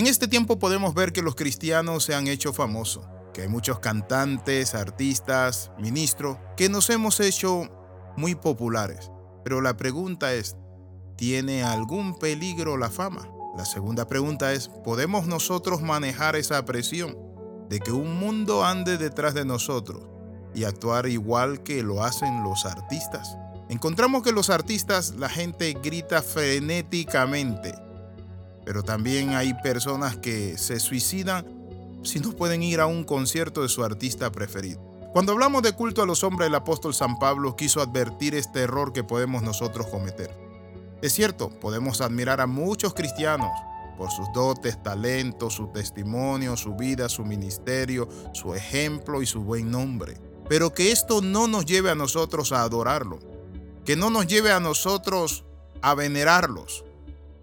En este tiempo podemos ver que los cristianos se han hecho famosos, que hay muchos cantantes, artistas, ministros, que nos hemos hecho muy populares. Pero la pregunta es, ¿tiene algún peligro la fama? La segunda pregunta es, ¿podemos nosotros manejar esa presión de que un mundo ande detrás de nosotros y actuar igual que lo hacen los artistas? Encontramos que los artistas, la gente grita frenéticamente, pero también hay personas que se suicidan si no pueden ir a un concierto de su artista preferido. Cuando hablamos de culto a los hombres, el apóstol San Pablo quiso advertir este error que podemos nosotros cometer. Es cierto, podemos admirar a muchos cristianos por sus dotes, talentos, su testimonio, su vida, su ministerio, su ejemplo y su buen nombre. Pero que esto no nos lleve a nosotros a adorarlo, que no nos lleve a nosotros a venerarlos,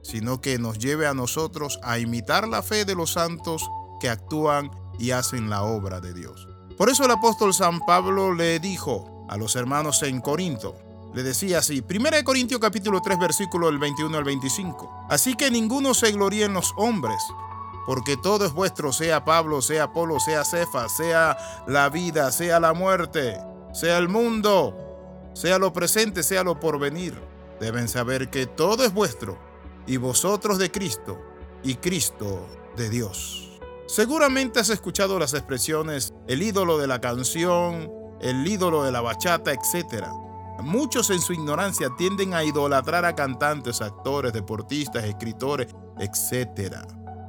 sino que nos lleve a nosotros a imitar la fe de los santos que actúan y hacen la obra de Dios. Por eso el apóstol San Pablo le dijo a los hermanos en Corinto, le decía así, 1 Corintios capítulo 3 versículo del 21 al 25. Así que ninguno se gloríe en los hombres, porque todo es vuestro, sea Pablo, sea Apolo, sea Cefa, sea la vida, sea la muerte, sea el mundo, sea lo presente, sea lo porvenir. Deben saber que todo es vuestro, y vosotros de Cristo, y Cristo de Dios. Seguramente has escuchado las expresiones el ídolo de la canción, el ídolo de la bachata, etc. Muchos en su ignorancia tienden a idolatrar a cantantes, actores, deportistas, escritores, etc.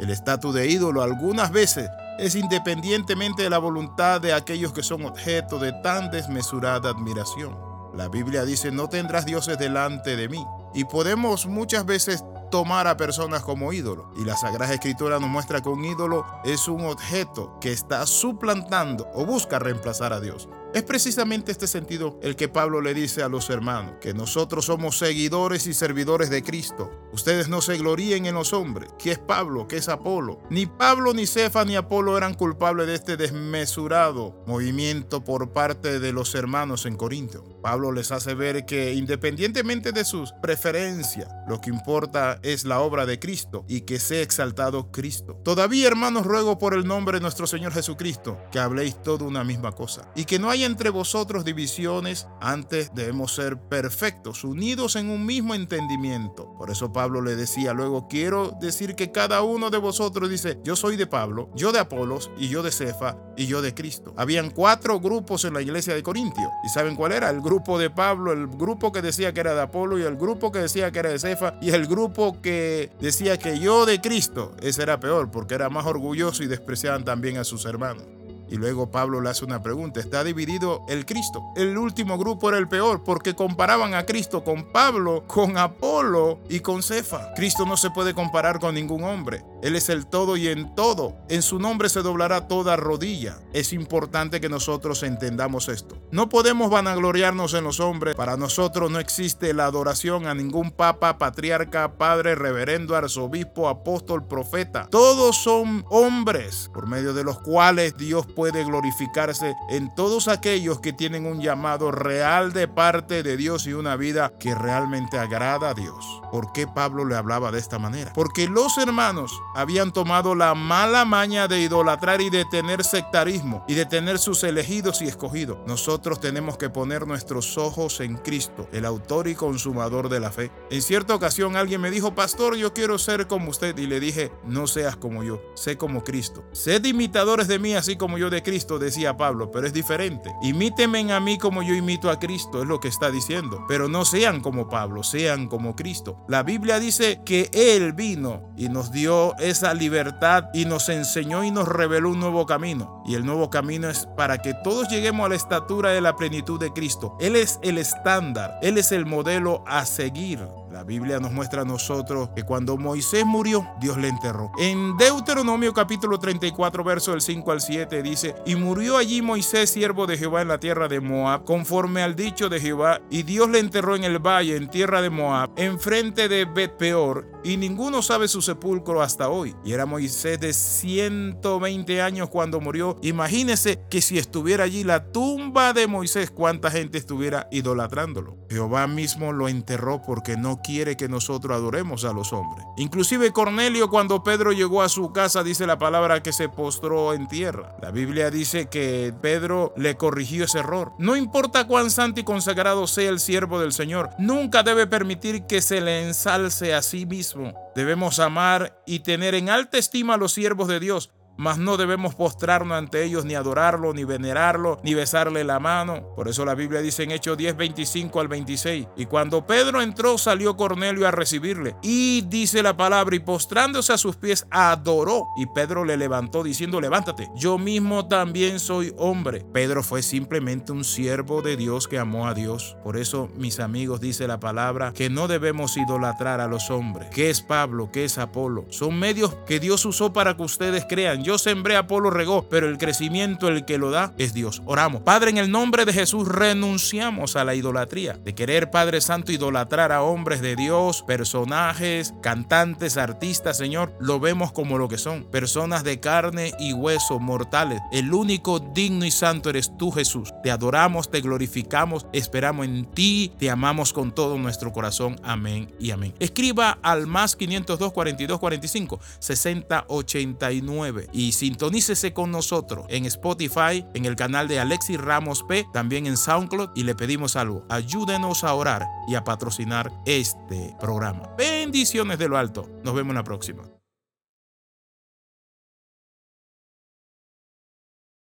El estatus de ídolo algunas veces es independientemente de la voluntad de aquellos que son objeto de tan desmesurada admiración. La Biblia dice, no tendrás dioses delante de mí. Y podemos muchas veces tomar a personas como ídolo. Y la Sagrada Escritura nos muestra que un ídolo es un objeto que está suplantando o busca reemplazar a Dios. Es precisamente este sentido el que Pablo le dice a los hermanos, que nosotros somos seguidores y servidores de Cristo. Ustedes no se gloríen en los hombres, que es Pablo, que es Apolo. Ni Pablo, ni Cefa, ni Apolo eran culpables de este desmesurado movimiento por parte de los hermanos en Corinto. Pablo les hace ver que independientemente de sus preferencias, lo que importa es la obra de Cristo y que sea exaltado Cristo. Todavía, hermanos, ruego por el nombre de nuestro Señor Jesucristo que habléis todo una misma cosa y que no entre vosotros divisiones, antes debemos ser perfectos, unidos en un mismo entendimiento. Por eso Pablo le decía luego, quiero decir que cada uno de vosotros dice, yo soy de Pablo, yo de Apolos y yo de Cefa y yo de Cristo. Habían cuatro grupos en la iglesia de Corintio. ¿Y saben cuál era? El grupo de Pablo, el grupo que decía que era de Apolo y el grupo que decía que era de Cefa y el grupo que decía que yo de Cristo. Ese era peor porque era más orgulloso y despreciaban también a sus hermanos. Y luego Pablo le hace una pregunta, ¿está dividido el Cristo? El último grupo era el peor porque comparaban a Cristo con Pablo, con Apolo y con Cefa. Cristo no se puede comparar con ningún hombre. Él es el todo y en todo. En su nombre se doblará toda rodilla. Es importante que nosotros entendamos esto. No podemos vanagloriarnos en los hombres. Para nosotros no existe la adoración a ningún papa, patriarca, padre, reverendo, arzobispo, apóstol, profeta. Todos son hombres por medio de los cuales Dios puede glorificarse en todos aquellos que tienen un llamado real de parte de Dios y una vida que realmente agrada a Dios. ¿Por qué Pablo le hablaba de esta manera? Porque los hermanos habían tomado la mala maña de idolatrar y de tener sectarismo y de tener sus elegidos y escogidos. Nosotros tenemos que poner nuestros ojos en Cristo, el autor y consumador de la fe. En cierta ocasión alguien me dijo, pastor, yo quiero ser como usted. Y le dije, no seas como yo, sé como Cristo. Sed imitadores de mí así como yo de Cristo, decía Pablo, pero es diferente. Imítenme a mí como yo imito a Cristo, es lo que está diciendo. Pero no sean como Pablo, sean como Cristo. La Biblia dice que Él vino y nos dio esa libertad y nos enseñó y nos reveló un nuevo camino. Y el nuevo camino es para que todos lleguemos a la estatura de la plenitud de Cristo. Él es el estándar, Él es el modelo a seguir. La Biblia nos muestra a nosotros que cuando Moisés murió, Dios le enterró. En Deuteronomio capítulo 34, verso del 5 al 7 dice, y murió allí Moisés, siervo de Jehová en la tierra de Moab, conforme al dicho de Jehová, y Dios le enterró en el valle, en tierra de Moab, enfrente de Bet Peor, y ninguno sabe su sepulcro hasta hoy. Y era Moisés de 120 años cuando murió. Imagínese que si estuviera allí la tumba de Moisés, cuánta gente estuviera idolatrándolo. Jehová mismo lo enterró porque no quiere que nosotros adoremos a los hombres. Inclusive Cornelio cuando Pedro llegó a su casa dice la palabra que se postró en tierra. La Biblia dice que Pedro le corrigió ese error. No importa cuán santo y consagrado sea el siervo del Señor, nunca debe permitir que se le ensalce a sí mismo. Debemos amar y tener en alta estima a los siervos de Dios, mas no debemos postrarnos ante ellos, ni adorarlo, ni venerarlo, ni besarle la mano. Por eso la Biblia dice en Hechos 10, 25 al 26. Y cuando Pedro entró, salió Cornelio a recibirle. Y dice la palabra, y postrándose a sus pies, adoró. Y Pedro le levantó diciendo, levántate, yo mismo también soy hombre. Pedro fue simplemente un siervo de Dios que amó a Dios. Por eso, mis amigos, dice la palabra, que no debemos idolatrar a los hombres. ¿Qué es Pablo? ¿Qué es Apolo? Son medios que Dios usó para que ustedes crean yo sembré, Apolo regó, pero el crecimiento el que lo da es Dios. Oramos. Padre, en el nombre de Jesús renunciamos a la idolatría, de querer, Padre Santo, idolatrar a hombres de Dios, personajes, cantantes, artistas, Señor. Lo vemos como lo que son, personas de carne y hueso, mortales. El único digno y santo eres tú, Jesús. Te adoramos, te glorificamos, esperamos en ti, te amamos con todo nuestro corazón. Amén y amén. Escriba al más 502 42 45 60 89 y sintonícese con nosotros en Spotify, en el canal de Alexis Ramos P, también en SoundCloud y le pedimos algo. Ayúdenos a orar y a patrocinar este programa. Bendiciones de lo alto. Nos vemos en la próxima.